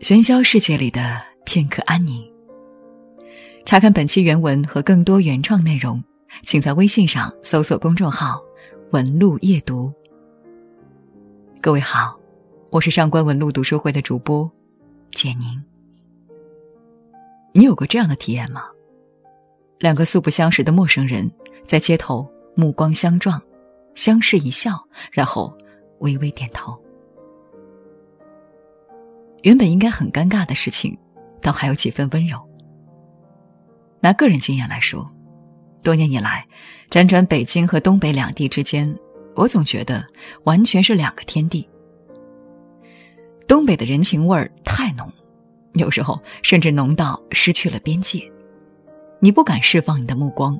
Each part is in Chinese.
喧嚣世界里的片刻安宁。查看本期原文和更多原创内容，请在微信上搜索公众号“文路夜读”。各位好，我是上官文路读书会的主播简宁。你有过这样的体验吗？两个素不相识的陌生人在街头目光相撞，相视一笑，然后微微点头。原本应该很尴尬的事情，倒还有几分温柔。拿个人经验来说，多年以来，辗转北京和东北两地之间，我总觉得完全是两个天地。东北的人情味儿太浓，有时候甚至浓到失去了边界。你不敢释放你的目光，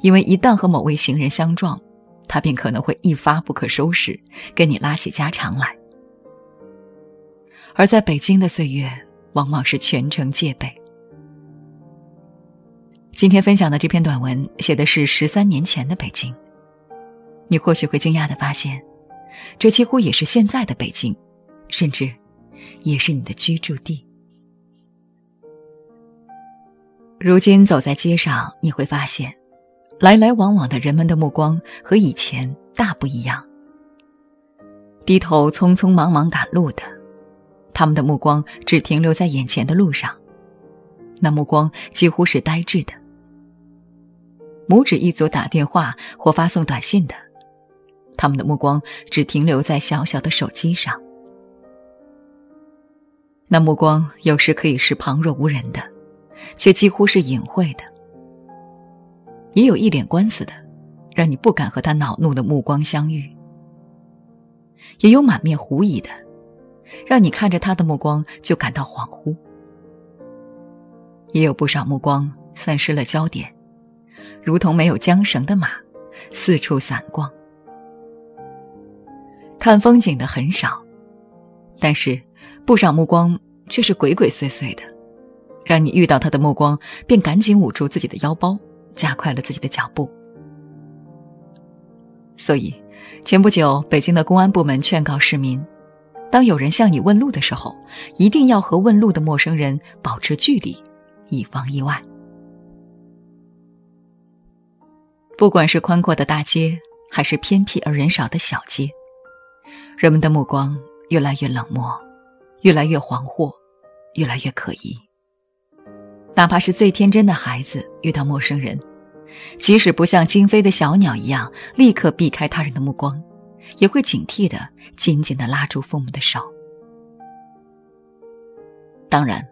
因为一旦和某位行人相撞，他便可能会一发不可收拾，跟你拉起家常来。而在北京的岁月，往往是全程戒备。今天分享的这篇短文写的是十三年前的北京，你或许会惊讶的发现，这几乎也是现在的北京，甚至也是你的居住地。如今走在街上，你会发现，来来往往的人们的目光和以前大不一样。低头匆匆忙忙赶路的。他们的目光只停留在眼前的路上，那目光几乎是呆滞的。拇指一族打电话或发送短信的，他们的目光只停留在小小的手机上。那目光有时可以是旁若无人的，却几乎是隐晦的；也有一脸官司的，让你不敢和他恼怒的目光相遇；也有满面狐疑的。让你看着他的目光就感到恍惚，也有不少目光散失了焦点，如同没有缰绳的马，四处散逛。看风景的很少，但是不少目光却是鬼鬼祟祟的，让你遇到他的目光便赶紧捂住自己的腰包，加快了自己的脚步。所以，前不久北京的公安部门劝告市民。当有人向你问路的时候，一定要和问路的陌生人保持距离，以防意外。不管是宽阔的大街，还是偏僻而人少的小街，人们的目光越来越冷漠，越来越惶惑，越来越可疑。哪怕是最天真的孩子遇到陌生人，即使不像惊飞的小鸟一样立刻避开他人的目光。也会警惕的，紧紧的拉住父母的手。当然，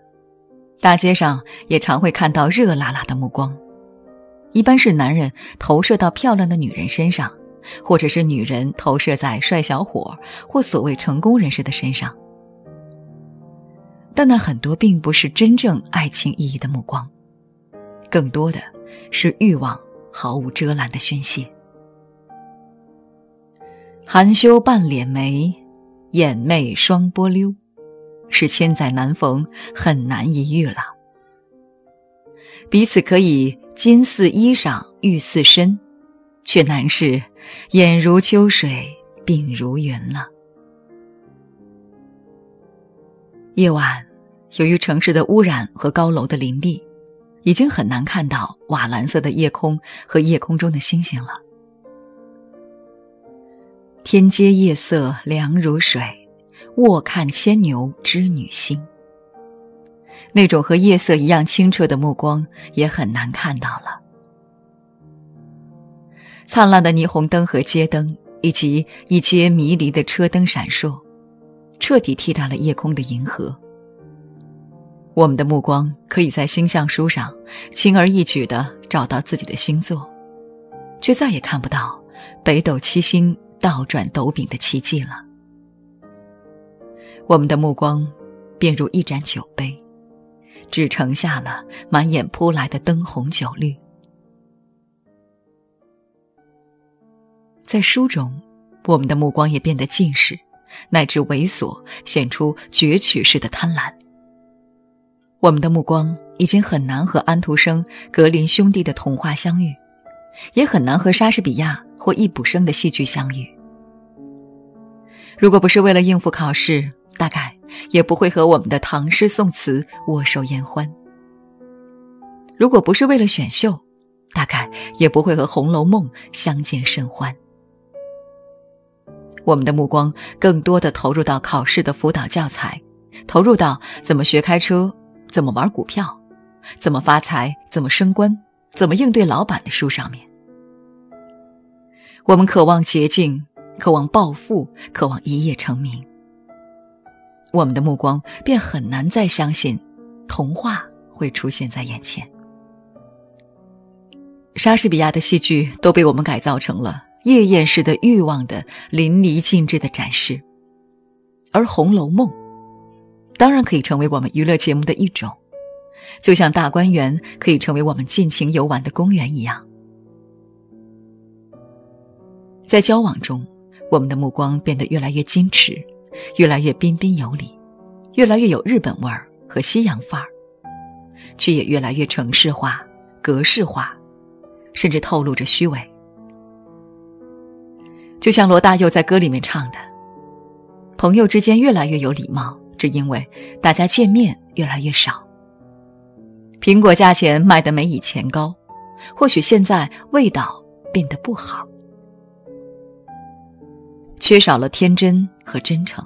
大街上也常会看到热辣辣的目光，一般是男人投射到漂亮的女人身上，或者是女人投射在帅小伙或所谓成功人士的身上。但那很多并不是真正爱情意义的目光，更多的是欲望毫无遮拦的宣泄。含羞半脸眉，眼媚双波溜，是千载难逢，很难一遇了。彼此可以金似衣裳，玉似身，却难是眼如秋水，鬓如云了。夜晚，由于城市的污染和高楼的林立，已经很难看到瓦蓝色的夜空和夜空中的星星了。天阶夜色凉如水，卧看牵牛织女星。那种和夜色一样清澈的目光也很难看到了。灿烂的霓虹灯和街灯，以及一街迷离的车灯闪烁，彻底替代了夜空的银河。我们的目光可以在星象书上轻而易举地找到自己的星座，却再也看不到北斗七星。倒转斗柄的奇迹了。我们的目光，便如一盏酒杯，只盛下了满眼扑来的灯红酒绿。在书中，我们的目光也变得近视，乃至猥琐，显出攫取式的贪婪。我们的目光已经很难和安徒生、格林兄弟的童话相遇，也很难和莎士比亚或易卜生的戏剧相遇。如果不是为了应付考试，大概也不会和我们的唐诗宋词握手言欢。如果不是为了选秀，大概也不会和《红楼梦》相见甚欢。我们的目光更多的投入到考试的辅导教材，投入到怎么学开车、怎么玩股票、怎么发财、怎么升官、怎么应对老板的书上面。我们渴望捷径，渴望暴富，渴望一夜成名。我们的目光便很难再相信童话会出现在眼前。莎士比亚的戏剧都被我们改造成了夜宴式的欲望的淋漓尽致的展示，而《红楼梦》当然可以成为我们娱乐节目的一种，就像大观园可以成为我们尽情游玩的公园一样。在交往中，我们的目光变得越来越矜持，越来越彬彬有礼，越来越有日本味儿和西洋范儿，却也越来越城市化、格式化。甚至透露着虚伪，就像罗大佑在歌里面唱的：“朋友之间越来越有礼貌，只因为大家见面越来越少。苹果价钱卖的没以前高，或许现在味道变得不好，缺少了天真和真诚，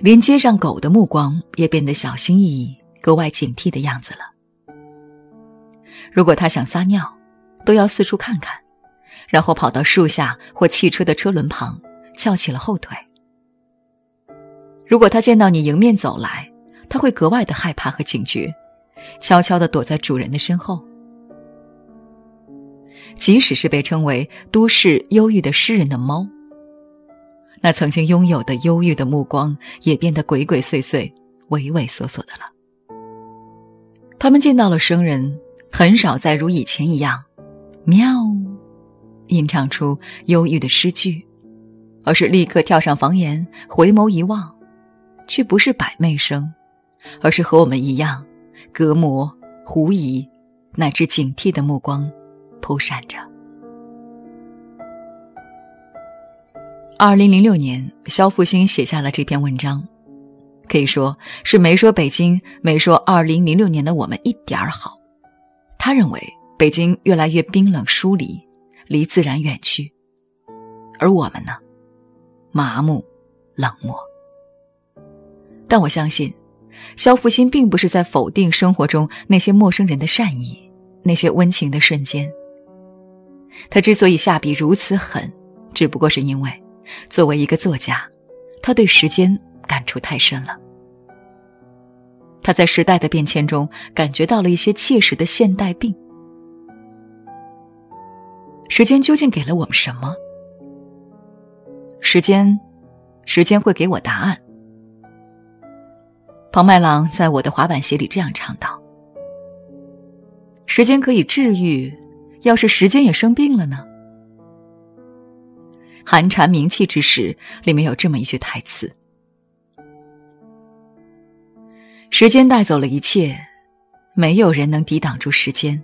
连街上狗的目光也变得小心翼翼、格外警惕的样子了。如果他想撒尿。”都要四处看看，然后跑到树下或汽车的车轮旁，翘起了后腿。如果他见到你迎面走来，他会格外的害怕和警觉，悄悄的躲在主人的身后。即使是被称为都市忧郁的诗人的猫，那曾经拥有的忧郁的目光，也变得鬼鬼祟祟、畏畏缩缩的了。他们见到了生人，很少再如以前一样。喵，吟唱出忧郁的诗句，而是立刻跳上房檐，回眸一望，却不是百媚生，而是和我们一样，隔膜、狐疑，乃至警惕的目光，扑闪着。二零零六年，肖复兴写下了这篇文章，可以说是没说北京，没说二零零六年的我们一点儿好。他认为。北京越来越冰冷疏离，离自然远去，而我们呢，麻木、冷漠。但我相信，肖复兴并不是在否定生活中那些陌生人的善意，那些温情的瞬间。他之所以下笔如此狠，只不过是因为，作为一个作家，他对时间感触太深了。他在时代的变迁中感觉到了一些切实的现代病。时间究竟给了我们什么？时间，时间会给我答案。庞麦郎在我的滑板鞋里这样唱道：“时间可以治愈，要是时间也生病了呢？”寒蝉鸣泣之时，里面有这么一句台词：“时间带走了一切，没有人能抵挡住时间。”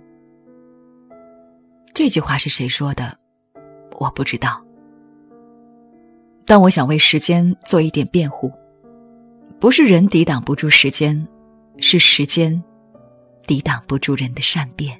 这句话是谁说的？我不知道。但我想为时间做一点辩护，不是人抵挡不住时间，是时间抵挡不住人的善变。